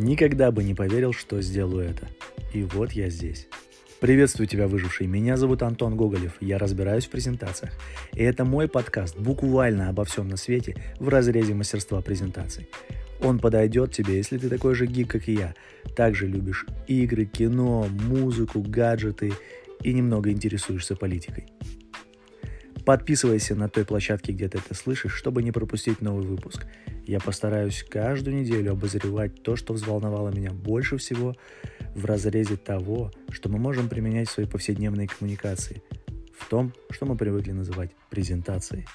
Никогда бы не поверил, что сделаю это. И вот я здесь. Приветствую тебя, выживший. Меня зовут Антон Гоголев. Я разбираюсь в презентациях. И это мой подкаст буквально обо всем на свете в разрезе мастерства презентаций. Он подойдет тебе, если ты такой же гик, как и я. Также любишь игры, кино, музыку, гаджеты и немного интересуешься политикой. Подписывайся на той площадке, где ты это слышишь, чтобы не пропустить новый выпуск. Я постараюсь каждую неделю обозревать то, что взволновало меня больше всего в разрезе того, что мы можем применять в своей повседневной коммуникации, в том, что мы привыкли называть презентацией.